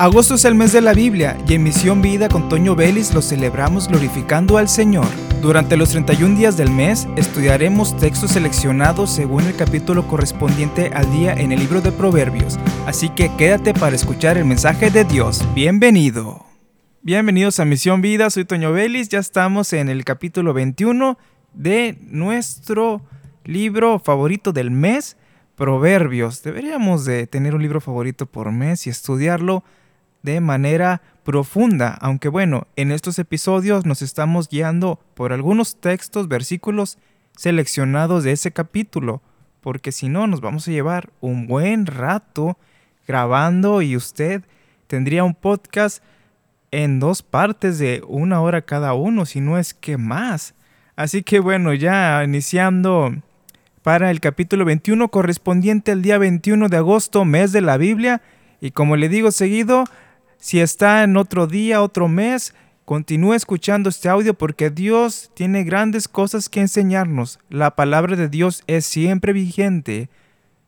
Agosto es el mes de la Biblia y en Misión Vida con Toño Vélez lo celebramos glorificando al Señor. Durante los 31 días del mes estudiaremos textos seleccionados según el capítulo correspondiente al día en el libro de Proverbios, así que quédate para escuchar el mensaje de Dios. Bienvenido. Bienvenidos a Misión Vida, soy Toño Vélez, ya estamos en el capítulo 21 de nuestro libro favorito del mes, Proverbios. Deberíamos de tener un libro favorito por mes y estudiarlo de manera profunda, aunque bueno, en estos episodios nos estamos guiando por algunos textos, versículos seleccionados de ese capítulo, porque si no nos vamos a llevar un buen rato grabando y usted tendría un podcast en dos partes de una hora cada uno, si no es que más. Así que bueno, ya iniciando para el capítulo 21 correspondiente al día 21 de agosto, mes de la Biblia, y como le digo seguido, si está en otro día, otro mes, continúe escuchando este audio porque Dios tiene grandes cosas que enseñarnos. La palabra de Dios es siempre vigente.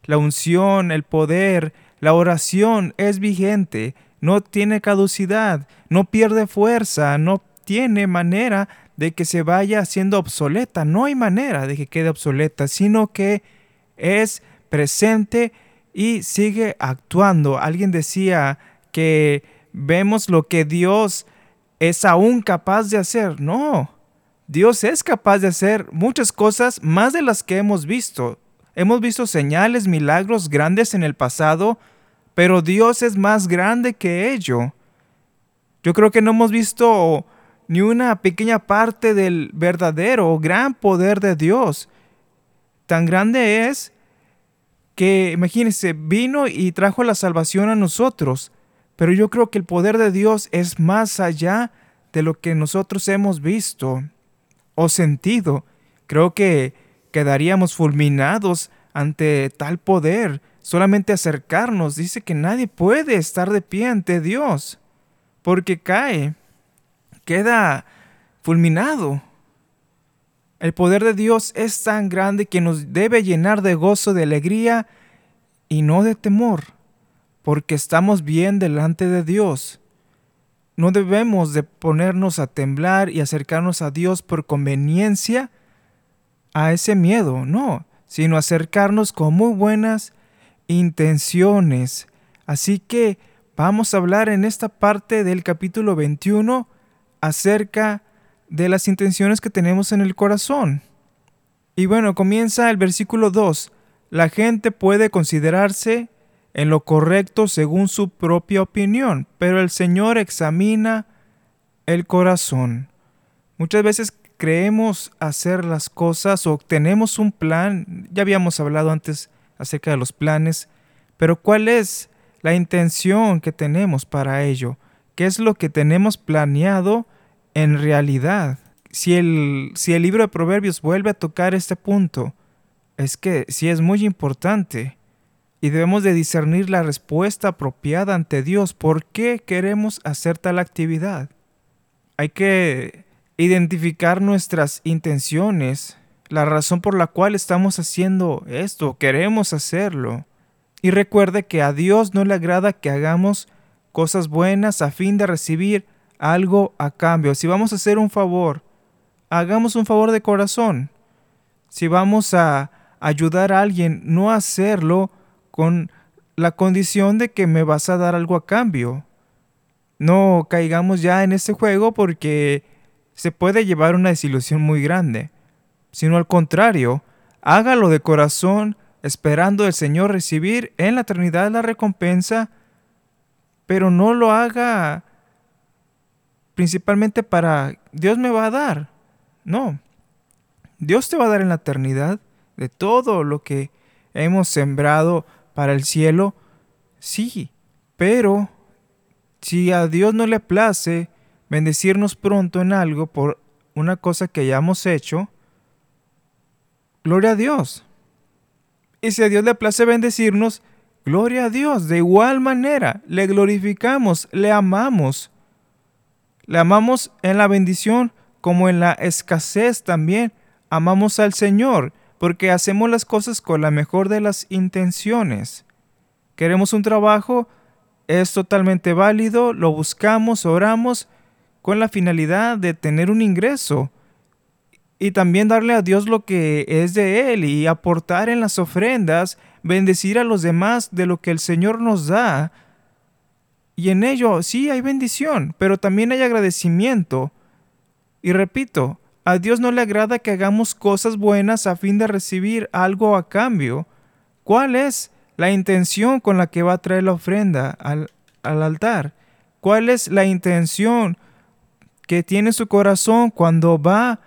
La unción, el poder, la oración es vigente. No tiene caducidad, no pierde fuerza, no tiene manera de que se vaya haciendo obsoleta. No hay manera de que quede obsoleta, sino que es presente y sigue actuando. Alguien decía que vemos lo que Dios es aún capaz de hacer. No, Dios es capaz de hacer muchas cosas más de las que hemos visto. Hemos visto señales, milagros grandes en el pasado, pero Dios es más grande que ello. Yo creo que no hemos visto ni una pequeña parte del verdadero gran poder de Dios. Tan grande es que, imagínense, vino y trajo la salvación a nosotros. Pero yo creo que el poder de Dios es más allá de lo que nosotros hemos visto o sentido. Creo que quedaríamos fulminados ante tal poder. Solamente acercarnos dice que nadie puede estar de pie ante Dios, porque cae, queda fulminado. El poder de Dios es tan grande que nos debe llenar de gozo, de alegría y no de temor porque estamos bien delante de Dios. No debemos de ponernos a temblar y acercarnos a Dios por conveniencia a ese miedo, no, sino acercarnos con muy buenas intenciones. Así que vamos a hablar en esta parte del capítulo 21 acerca de las intenciones que tenemos en el corazón. Y bueno, comienza el versículo 2. La gente puede considerarse en lo correcto según su propia opinión, pero el Señor examina el corazón. Muchas veces creemos hacer las cosas o tenemos un plan, ya habíamos hablado antes acerca de los planes, pero ¿cuál es la intención que tenemos para ello? ¿Qué es lo que tenemos planeado en realidad? Si el, si el libro de Proverbios vuelve a tocar este punto, es que sí es muy importante y debemos de discernir la respuesta apropiada ante Dios. ¿Por qué queremos hacer tal actividad? Hay que identificar nuestras intenciones, la razón por la cual estamos haciendo esto, queremos hacerlo. Y recuerde que a Dios no le agrada que hagamos cosas buenas a fin de recibir algo a cambio. Si vamos a hacer un favor, hagamos un favor de corazón. Si vamos a ayudar a alguien, no hacerlo con la condición de que me vas a dar algo a cambio. No caigamos ya en ese juego porque se puede llevar una desilusión muy grande, sino al contrario, hágalo de corazón, esperando el Señor recibir en la eternidad la recompensa, pero no lo haga principalmente para Dios me va a dar. No, Dios te va a dar en la eternidad de todo lo que hemos sembrado para el cielo, sí, pero si a Dios no le place bendecirnos pronto en algo por una cosa que hayamos hecho, gloria a Dios. Y si a Dios le place bendecirnos, gloria a Dios. De igual manera, le glorificamos, le amamos. Le amamos en la bendición como en la escasez también. Amamos al Señor porque hacemos las cosas con la mejor de las intenciones. Queremos un trabajo, es totalmente válido, lo buscamos, oramos con la finalidad de tener un ingreso y también darle a Dios lo que es de Él y aportar en las ofrendas, bendecir a los demás de lo que el Señor nos da. Y en ello sí hay bendición, pero también hay agradecimiento. Y repito, a Dios no le agrada que hagamos cosas buenas a fin de recibir algo a cambio. ¿Cuál es la intención con la que va a traer la ofrenda al, al altar? ¿Cuál es la intención que tiene su corazón cuando va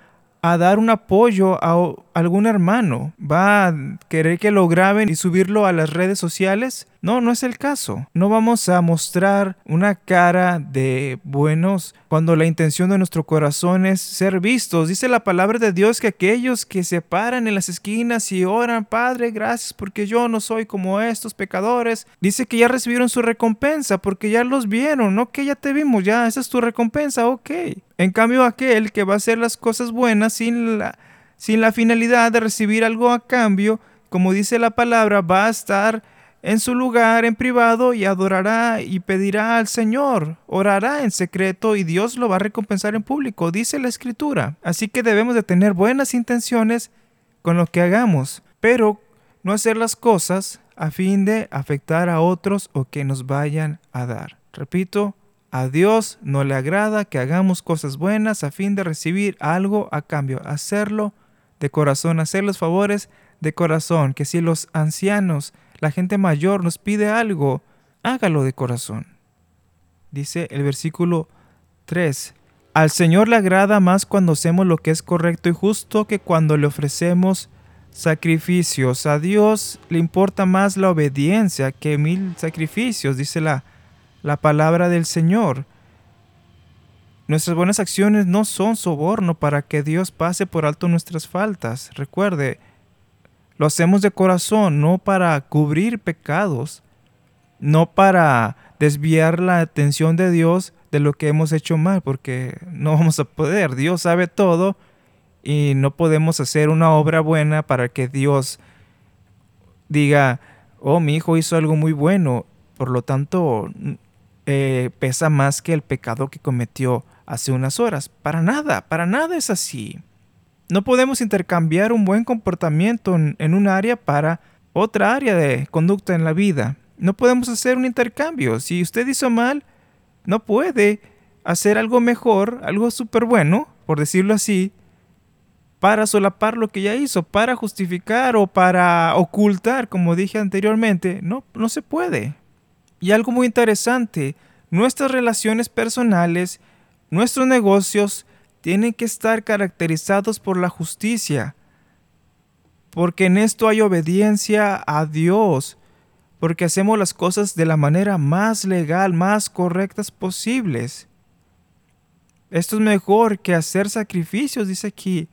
a dar un apoyo a algún hermano? ¿Va a querer que lo graben y subirlo a las redes sociales? No, no es el caso. No vamos a mostrar una cara de buenos cuando la intención de nuestro corazón es ser vistos. Dice la palabra de Dios que aquellos que se paran en las esquinas y oran, Padre, gracias porque yo no soy como estos pecadores, dice que ya recibieron su recompensa porque ya los vieron, no que ya te vimos, ya esa es tu recompensa, ok. En cambio aquel que va a hacer las cosas buenas sin la, sin la finalidad de recibir algo a cambio, como dice la palabra, va a estar en su lugar en privado y adorará y pedirá al Señor, orará en secreto y Dios lo va a recompensar en público, dice la escritura. Así que debemos de tener buenas intenciones con lo que hagamos, pero no hacer las cosas a fin de afectar a otros o que nos vayan a dar. Repito, a Dios no le agrada que hagamos cosas buenas a fin de recibir algo a cambio, hacerlo de corazón, hacer los favores de corazón, que si los ancianos la gente mayor nos pide algo, hágalo de corazón. Dice el versículo 3. Al Señor le agrada más cuando hacemos lo que es correcto y justo que cuando le ofrecemos sacrificios. A Dios le importa más la obediencia que mil sacrificios, dice la, la palabra del Señor. Nuestras buenas acciones no son soborno para que Dios pase por alto nuestras faltas. Recuerde, lo hacemos de corazón, no para cubrir pecados, no para desviar la atención de Dios de lo que hemos hecho mal, porque no vamos a poder. Dios sabe todo y no podemos hacer una obra buena para que Dios diga, oh, mi hijo hizo algo muy bueno, por lo tanto eh, pesa más que el pecado que cometió hace unas horas. Para nada, para nada es así. No podemos intercambiar un buen comportamiento en, un área para otra área de conducta en la vida. No podemos hacer un intercambio. Si usted hizo mal, no puede hacer algo mejor, algo súper bueno, por decirlo así, para solapar lo que ya hizo, para justificar o para ocultar, como dije anteriormente. No, no se puede. Y algo muy interesante, nuestras relaciones personales, nuestros negocios, tienen que estar caracterizados por la justicia, porque en esto hay obediencia a Dios, porque hacemos las cosas de la manera más legal, más correctas posibles. Esto es mejor que hacer sacrificios, dice aquí,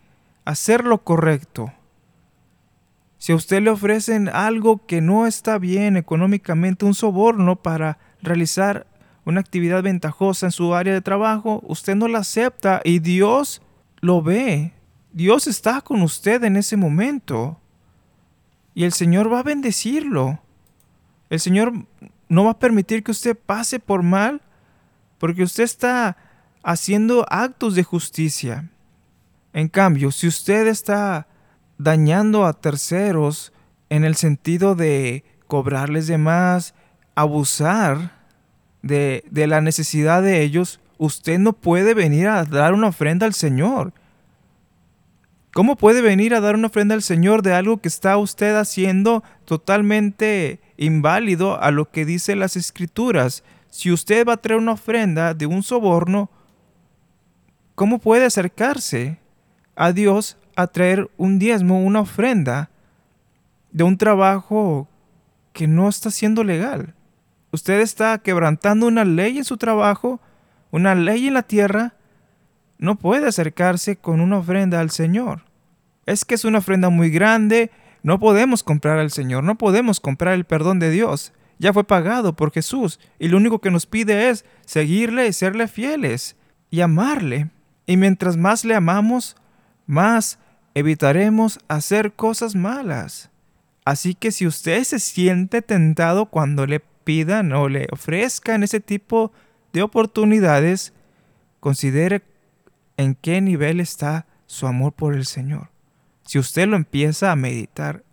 hacer lo correcto. Si a usted le ofrecen algo que no está bien económicamente, un soborno para realizar una actividad ventajosa en su área de trabajo, usted no la acepta y Dios lo ve. Dios está con usted en ese momento. Y el Señor va a bendecirlo. El Señor no va a permitir que usted pase por mal porque usted está haciendo actos de justicia. En cambio, si usted está dañando a terceros en el sentido de cobrarles de más, abusar, de, la necesidad de ellos, usted no puede venir a dar una ofrenda al Señor. ¿Cómo puede venir a dar una ofrenda al Señor de algo que está usted haciendo totalmente inválido a lo que dice las escrituras? Si usted va a traer una ofrenda de un soborno, ¿cómo puede acercarse a Dios a traer un diezmo, una ofrenda de un trabajo que no está siendo legal? Usted está quebrantando una ley en su trabajo, una ley en la tierra, no puede acercarse con una ofrenda al Señor. Es que es una ofrenda muy grande, no podemos comprar al Señor, no podemos comprar el perdón de Dios. Ya fue pagado por Jesús y lo único que nos pide es seguirle y serle fieles y amarle. Y mientras más le amamos, más evitaremos hacer cosas malas. Así que si usted se siente tentado cuando le pidan o le ofrezcan ese tipo de oportunidades, considere en qué nivel está su amor por el Señor. Si usted lo empieza a meditar,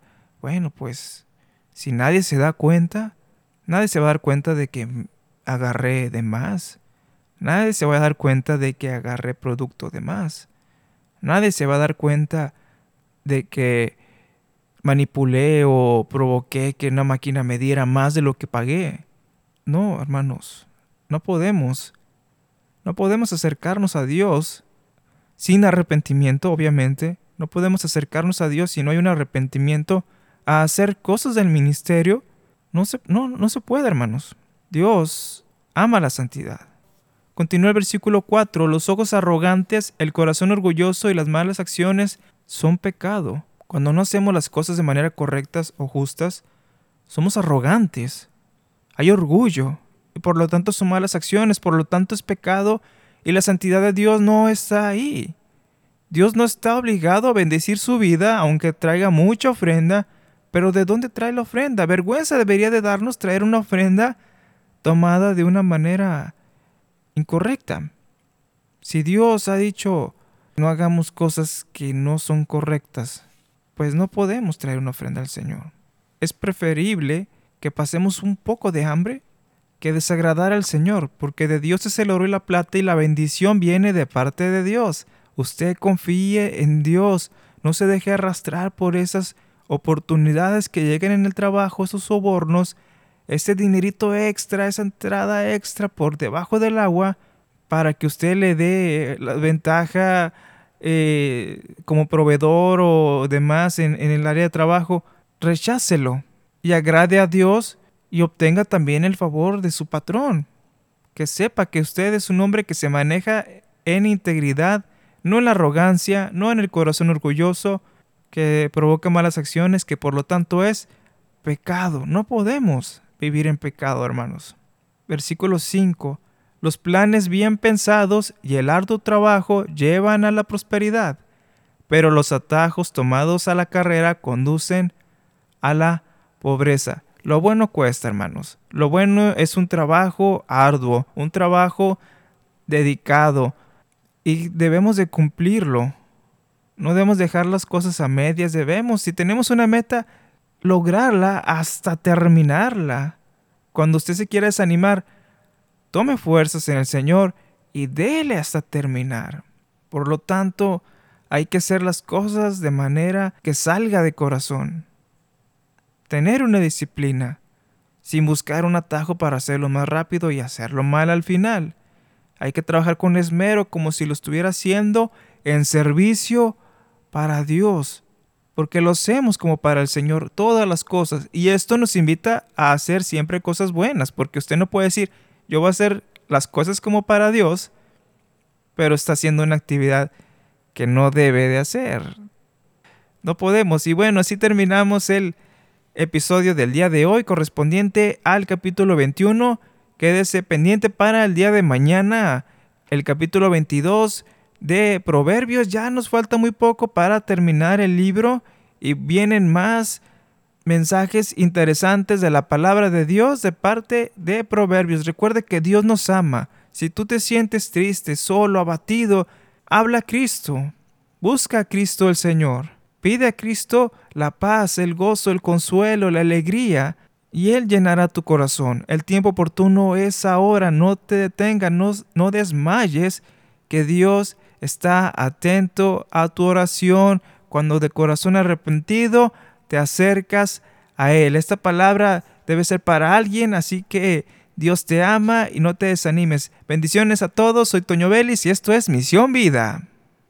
bueno, pues si nadie se da cuenta, nadie se va a dar cuenta de que agarré de más. Nadie se va a dar cuenta de que agarré producto de más. Nadie se va a dar cuenta de que manipulé o provoqué que una máquina me diera más de lo que pagué. No, hermanos, no podemos. No podemos acercarnos a Dios sin arrepentimiento, obviamente. No podemos acercarnos a Dios si no hay un arrepentimiento a hacer cosas del ministerio. No se, no, no se puede, hermanos. Dios ama la santidad. Continúa el versículo 4. Los ojos arrogantes, el corazón orgulloso y las malas acciones son pecado. Cuando no hacemos las cosas de manera correctas o justas, somos arrogantes. Hay orgullo y por lo tanto son malas acciones, por lo tanto es pecado y la santidad de Dios no está ahí. Dios no está obligado a bendecir su vida aunque traiga mucha ofrenda, pero ¿de dónde trae la ofrenda? Vergüenza debería de darnos traer una ofrenda tomada de una manera incorrecta. Si Dios ha dicho no hagamos cosas que no son correctas, pues no podemos traer una ofrenda al Señor. Es preferible que pasemos un poco de hambre que desagradar al Señor, porque de Dios es el oro y la plata y la bendición viene de parte de Dios. Usted confíe en Dios, no se deje arrastrar por esas oportunidades que lleguen en el trabajo, esos sobornos, ese dinerito extra, esa entrada extra por debajo del agua para que usted le dé la ventaja eh, como proveedor o demás en, en el área de trabajo, rechácelo y agrade a Dios y obtenga también el favor de su patrón. Que sepa que usted es un hombre que se maneja en integridad, no en la arrogancia, no en el corazón orgulloso, que provoca malas acciones, que por lo tanto es pecado. No podemos vivir en pecado, hermanos. Versículo 5. Los planes bien pensados y el arduo trabajo llevan a la prosperidad, pero los atajos tomados a la carrera conducen a la pobreza. Lo bueno cuesta, hermanos. Lo bueno es un trabajo arduo, un trabajo dedicado y debemos de cumplirlo. No debemos dejar las cosas a medias, debemos, si tenemos una meta, lograrla hasta terminarla. Cuando usted se quiera desanimar, tome fuerzas en el Señor y déle hasta terminar. Por lo tanto, hay que hacer las cosas de manera que salga de corazón. Tener una disciplina, sin buscar un atajo para hacerlo más rápido y hacerlo mal al final. Hay que trabajar con esmero como si lo estuviera haciendo en servicio para Dios porque lo hacemos como para el Señor todas las cosas. Y esto nos invita a hacer siempre cosas buenas, porque usted no puede decir, yo voy a hacer las cosas como para Dios, pero está haciendo una actividad que no debe de hacer. No podemos. Y bueno, así terminamos el episodio del día de hoy correspondiente al capítulo 21. Quédese pendiente para el día de mañana, el capítulo 22 de Proverbios. Ya nos falta muy poco para terminar el libro y vienen más mensajes interesantes de la palabra de Dios de parte de Proverbios. Recuerde que Dios nos ama. Si tú te sientes triste, solo, abatido, habla a Cristo. Busca a Cristo el Señor. Pide a Cristo la paz, el gozo, el consuelo, la alegría, y Él llenará tu corazón. El tiempo oportuno es ahora. No te detengas, no, no desmayes, que Dios está atento a tu oración cuando de corazón arrepentido te acercas a Él. Esta palabra debe ser para alguien, así que Dios te ama y no te desanimes. Bendiciones a todos, soy Toño Vélez y esto es Misión Vida.